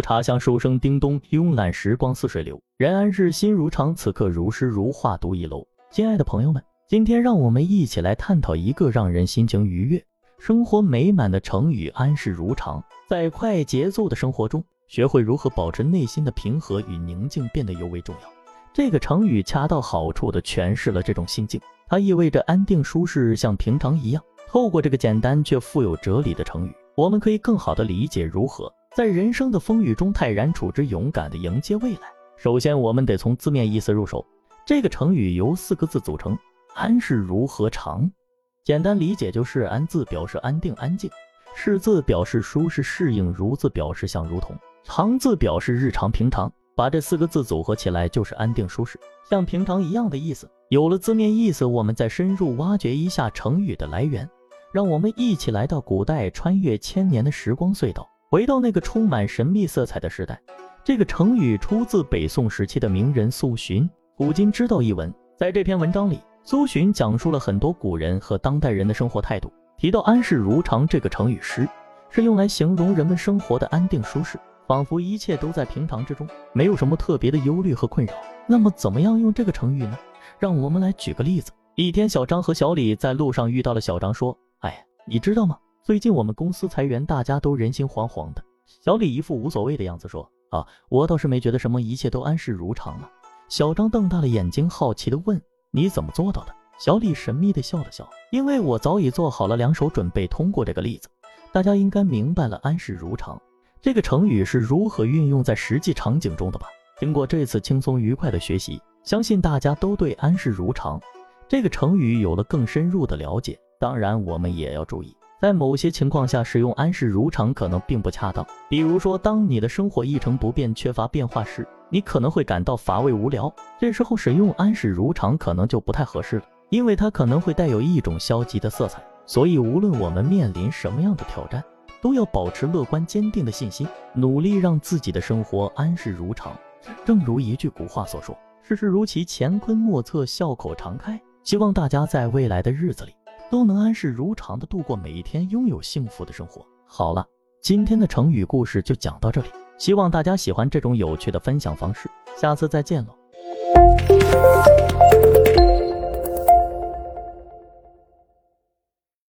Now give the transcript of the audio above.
茶香书声叮咚，慵懒时光似水流。人安是心如常，此刻如诗如画独一楼。亲爱的朋友们，今天让我们一起来探讨一个让人心情愉悦、生活美满的成语——安世如常。在快节奏的生活中，学会如何保持内心的平和与宁静，变得尤为重要。这个成语恰到好处地诠释了这种心境，它意味着安定舒适，像平常一样。透过这个简单却富有哲理的成语，我们可以更好地理解如何在人生的风雨中泰然处之，勇敢地迎接未来。首先，我们得从字面意思入手。这个成语由四个字组成：安是如何常。简单理解就是安字表示安定安静，是字表示舒适适应，如字表示像如同，常字表示日常平常。把这四个字组合起来，就是安定舒适，像平常一样的意思。有了字面意思，我们再深入挖掘一下成语的来源。让我们一起来到古代，穿越千年的时光隧道，回到那个充满神秘色彩的时代。这个成语出自北宋时期的名人苏洵《古今之道》一文。在这篇文章里，苏洵讲述了很多古人和当代人的生活态度。提到“安世如常”这个成语时，是用来形容人们生活的安定舒适。仿佛一切都在平常之中，没有什么特别的忧虑和困扰。那么，怎么样用这个成语呢？让我们来举个例子。一天，小张和小李在路上遇到了。小张说：“哎，你知道吗？最近我们公司裁员，大家都人心惶惶的。”小李一副无所谓的样子说：“啊，我倒是没觉得什么，一切都安适如常了。”小张瞪大了眼睛，好奇地问：“你怎么做到的？”小李神秘地笑了笑：“因为我早已做好了两手准备。”通过这个例子，大家应该明白了安适如常。这个成语是如何运用在实际场景中的吧？经过这次轻松愉快的学习，相信大家都对“安适如常”这个成语有了更深入的了解。当然，我们也要注意，在某些情况下使用“安世如常”可能并不恰当。比如说，当你的生活一成不变、缺乏变化时，你可能会感到乏味无聊，这时候使用“安世如常”可能就不太合适了，因为它可能会带有一种消极的色彩。所以，无论我们面临什么样的挑战，都要保持乐观坚定的信心，努力让自己的生活安适如常。正如一句古话所说：“事事如棋，乾坤莫测，笑口常开。”希望大家在未来的日子里都能安适如常的度过每一天，拥有幸福的生活。好了，今天的成语故事就讲到这里，希望大家喜欢这种有趣的分享方式。下次再见喽。